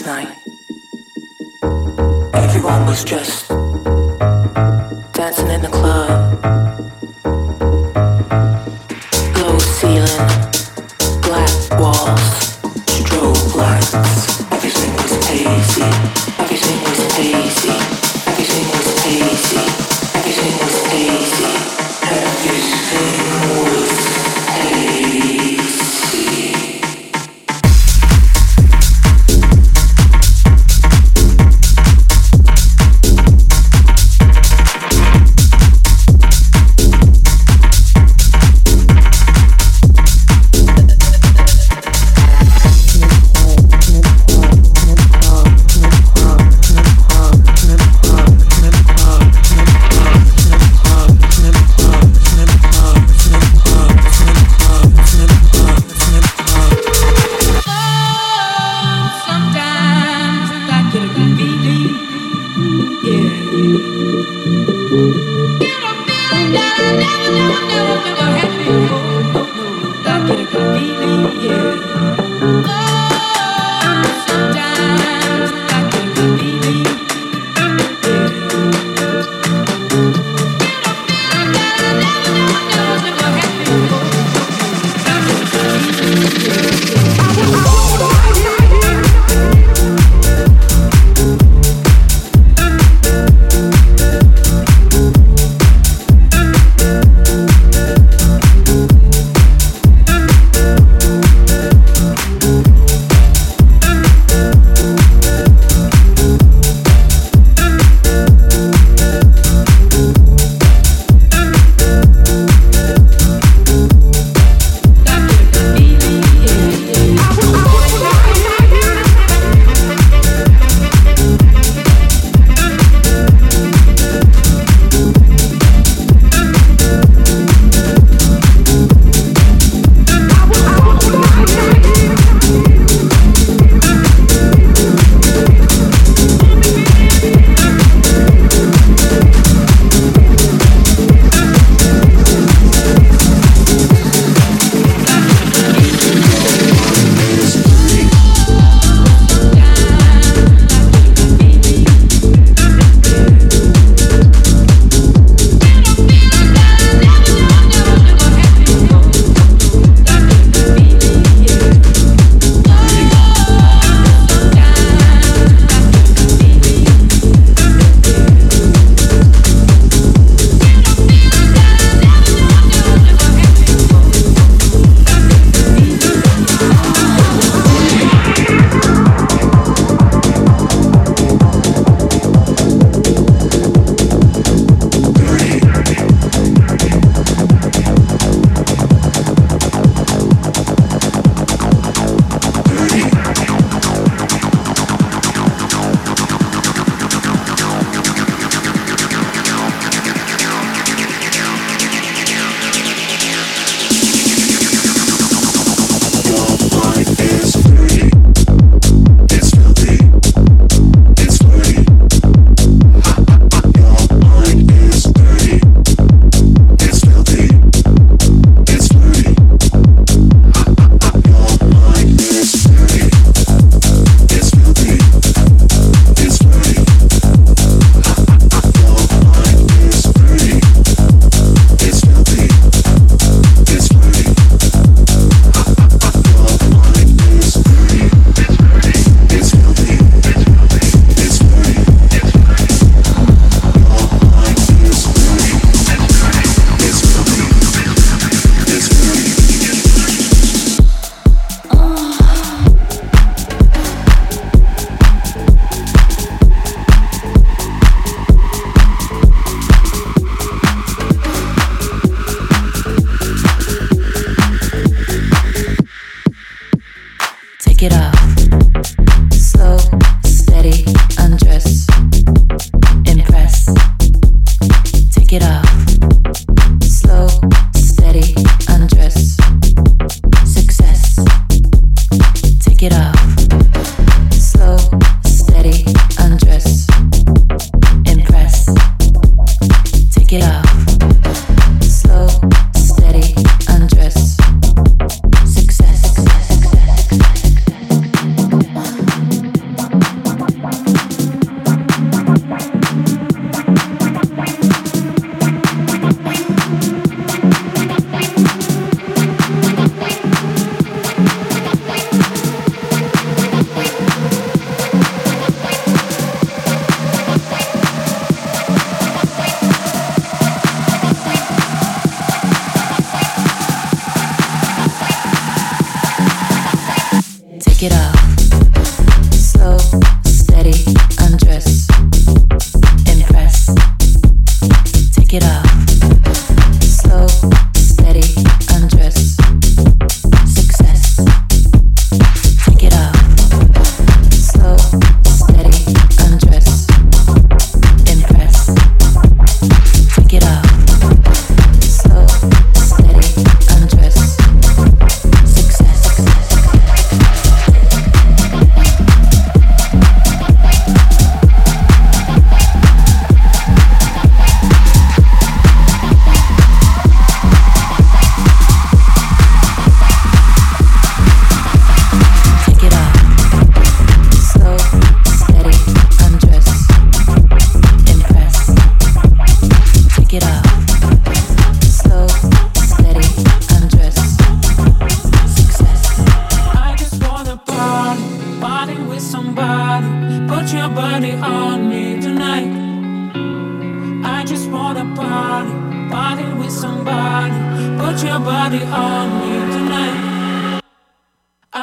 last night. Everyone was just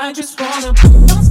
I just wanna.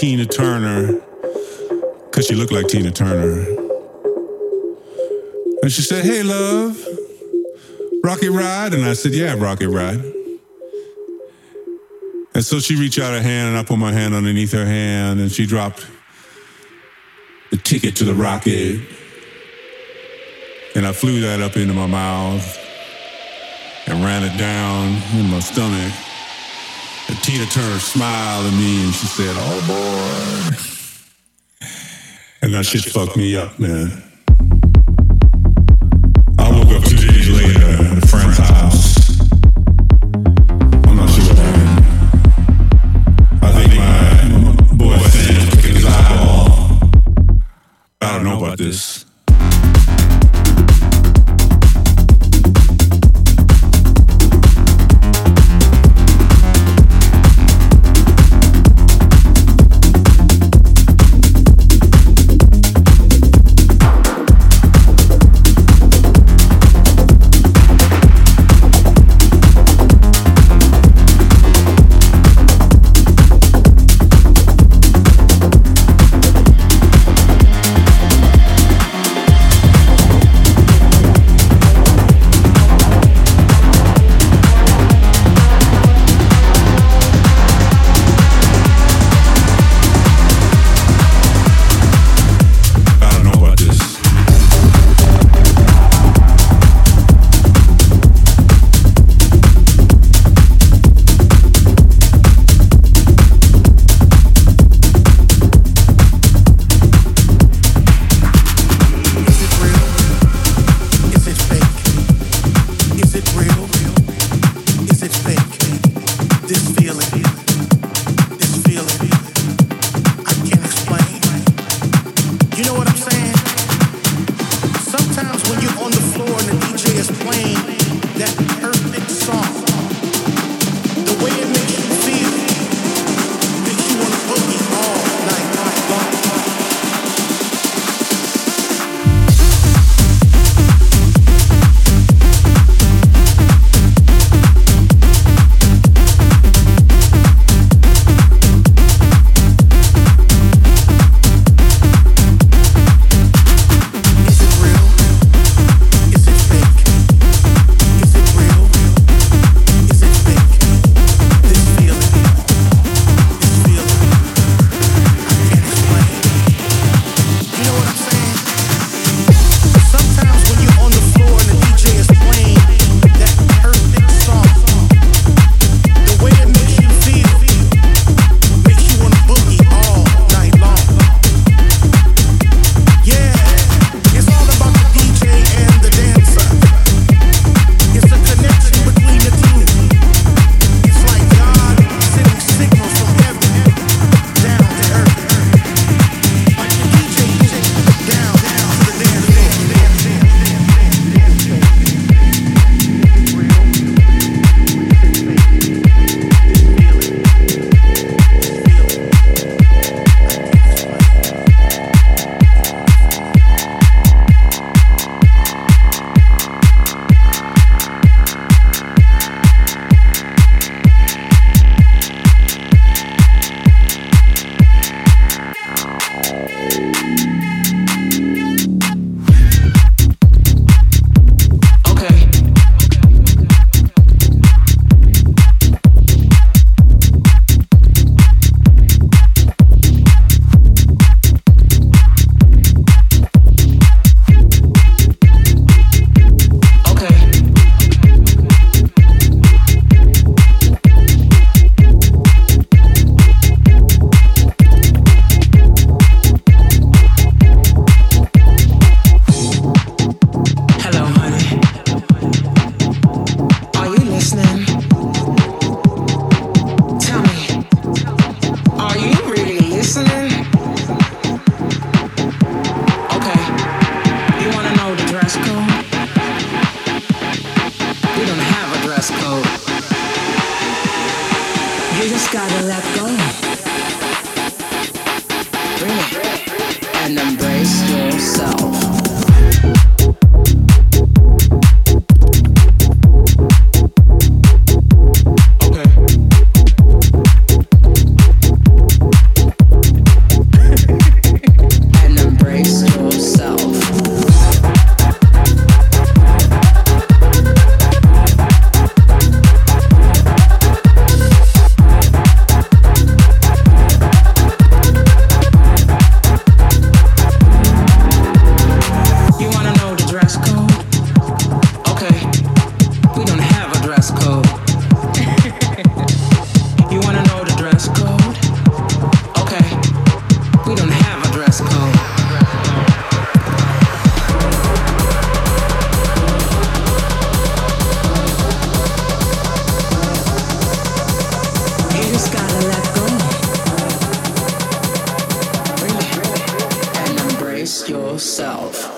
Tina Turner because she looked like Tina Turner. And she said, Hey, love, Rocket Ride? And I said, Yeah, Rocket Ride. And so she reached out her hand, and I put my hand underneath her hand, and she dropped the ticket to the rocket. And I flew that up into my mouth and ran it down in my stomach. Tina Turner smiled at me and she said, Oh boy. And that, that shit fucked me up, man. yourself.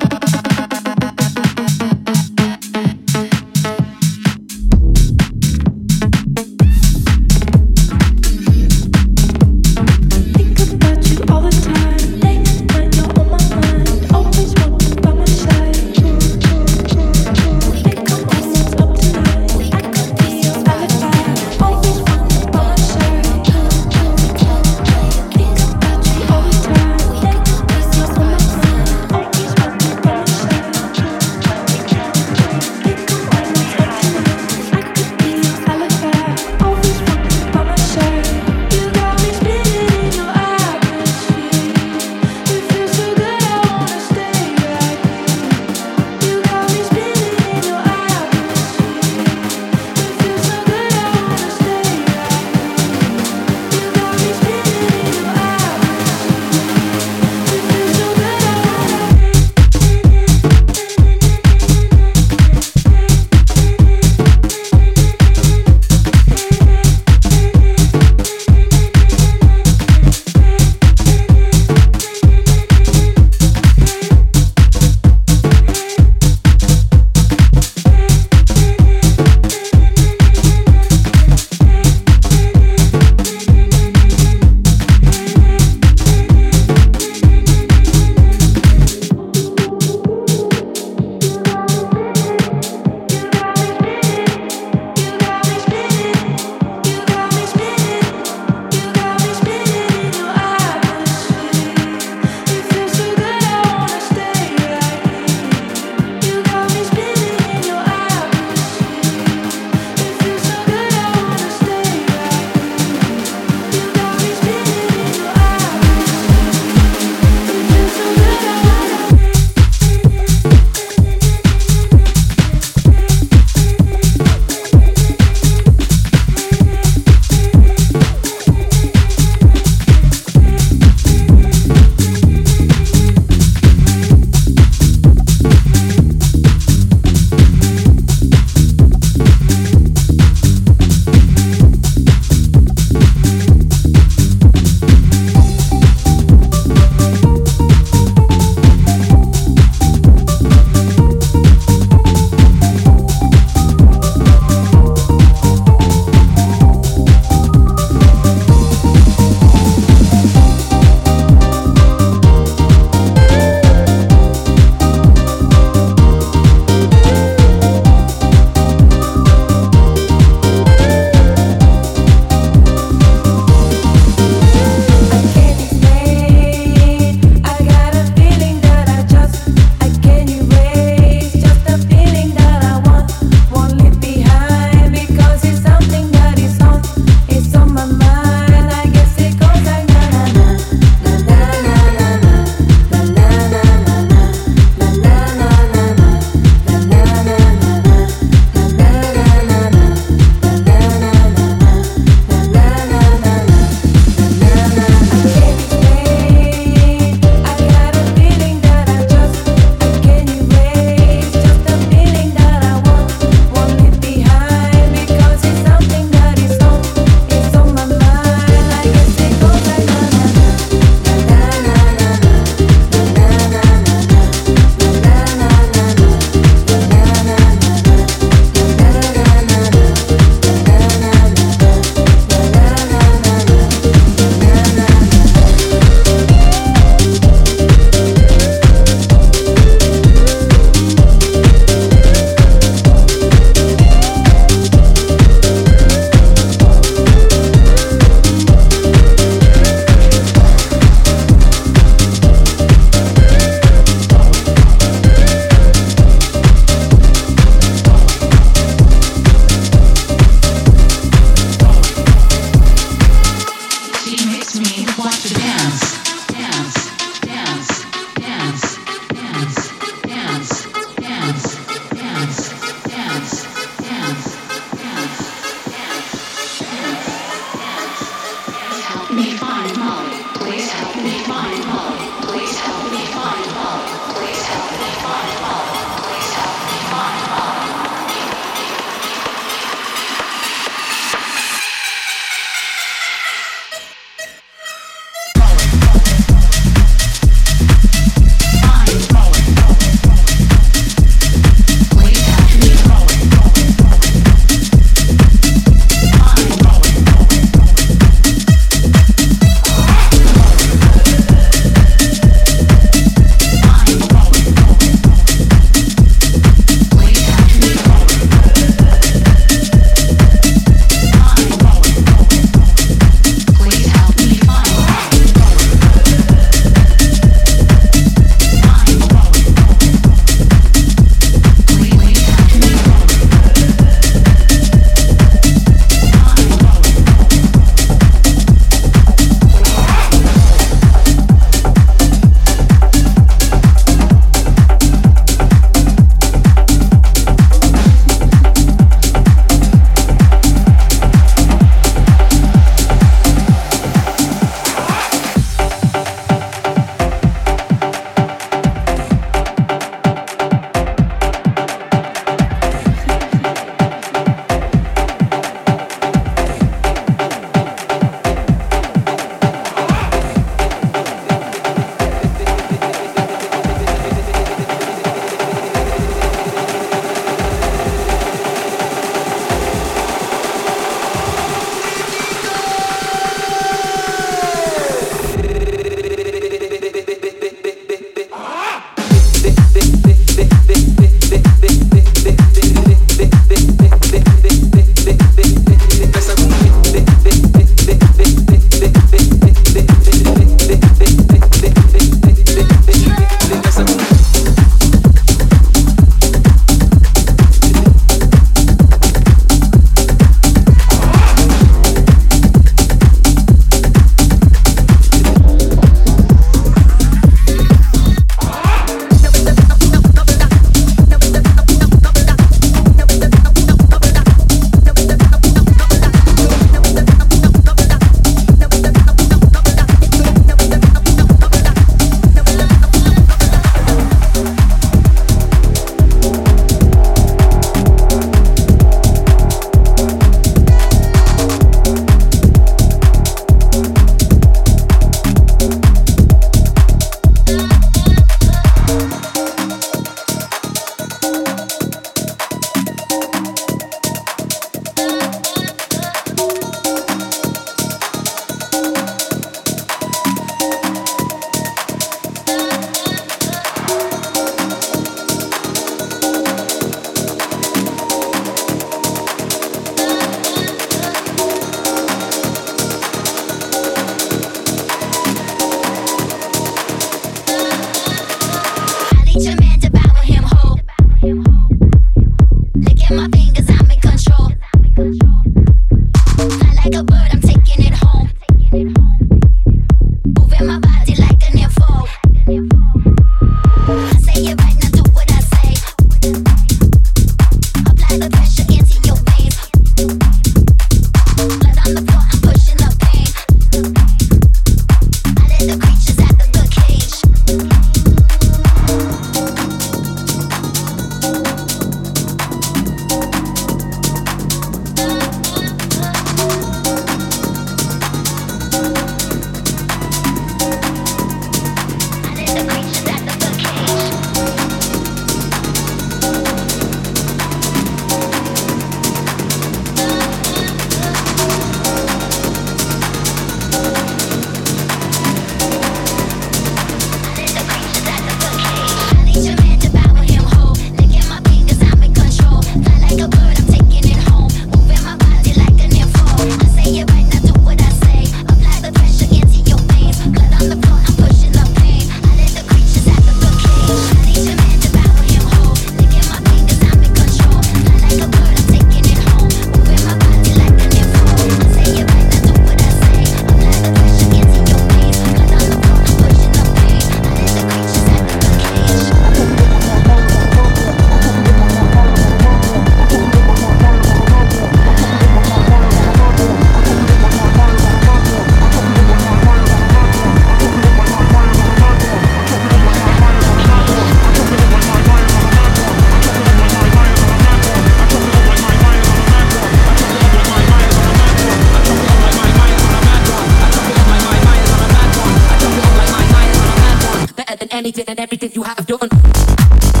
and everything you have done.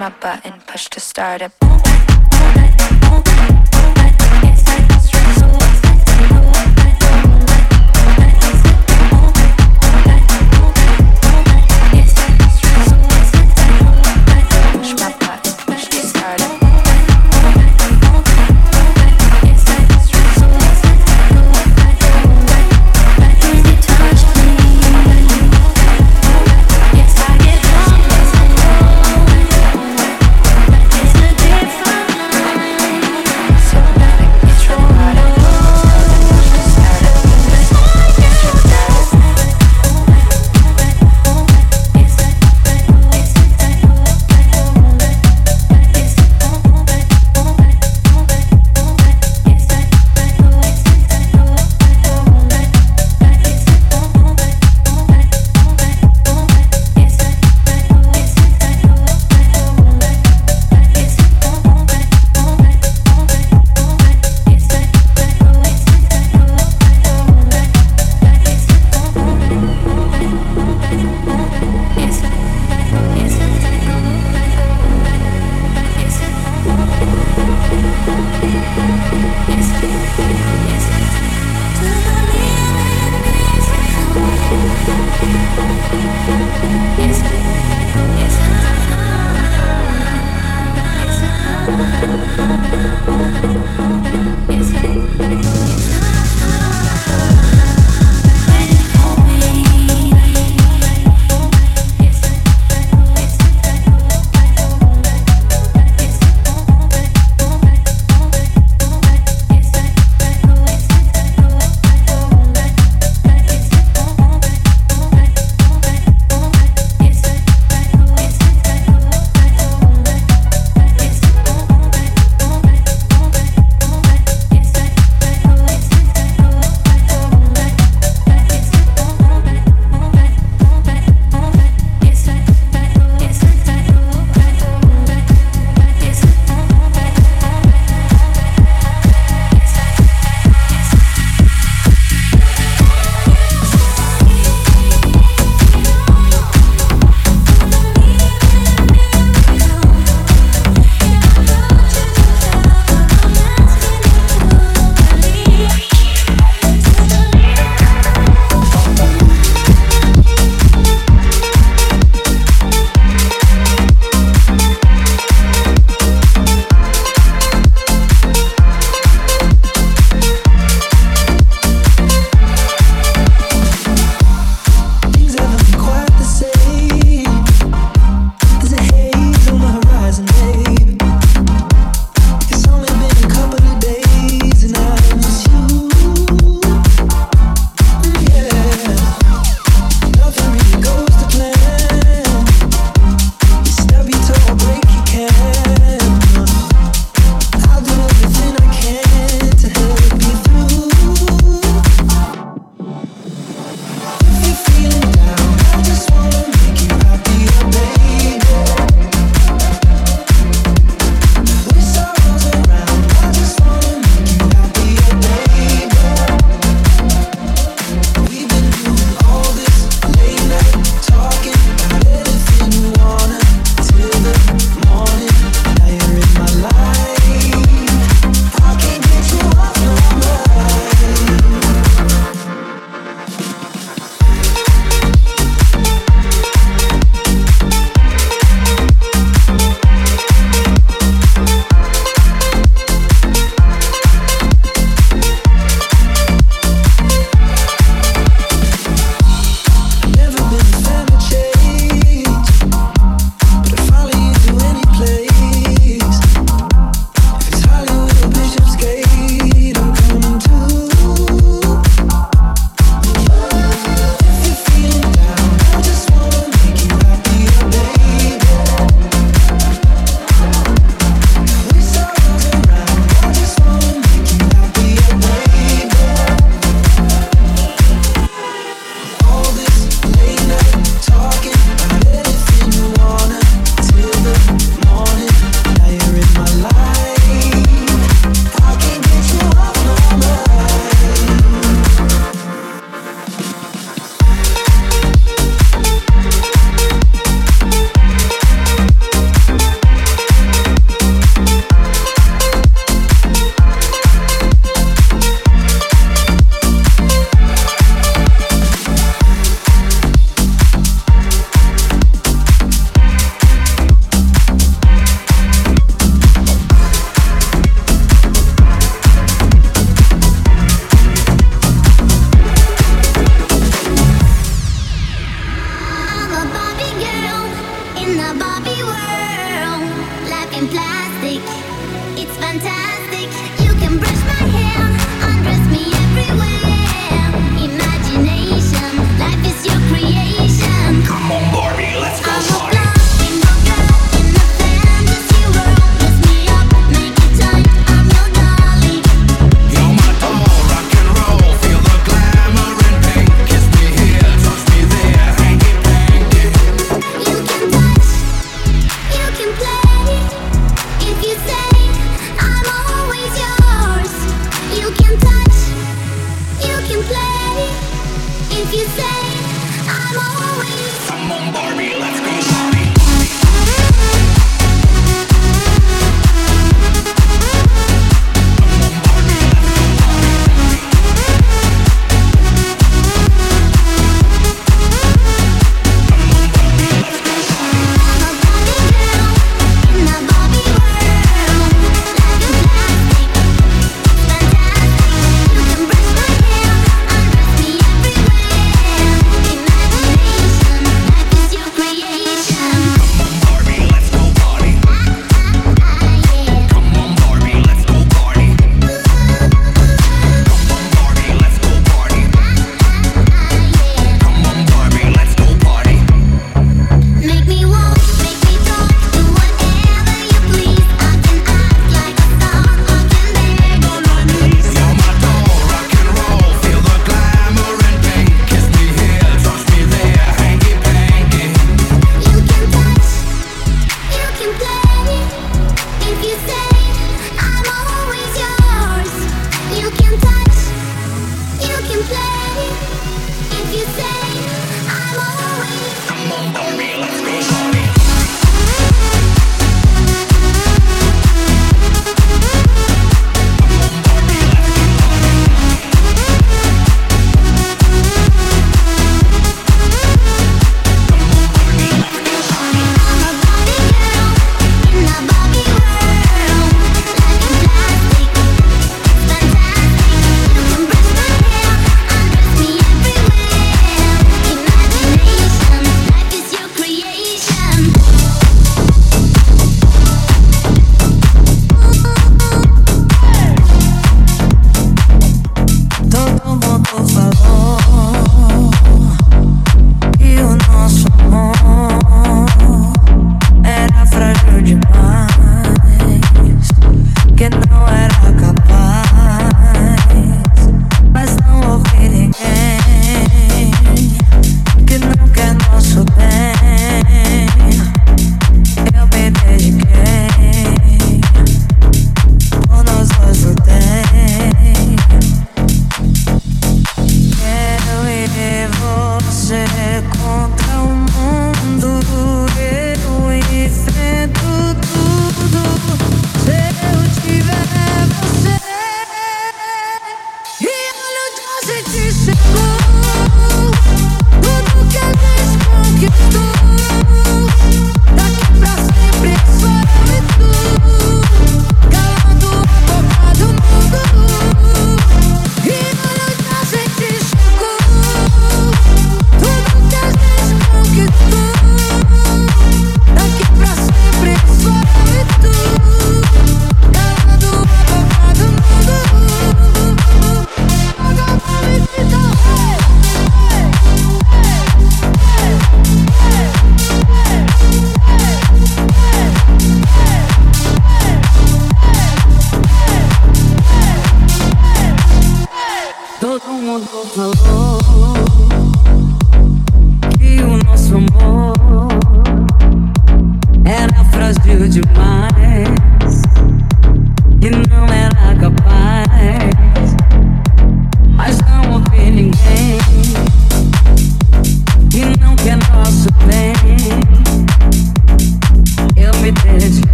my button, push to start it.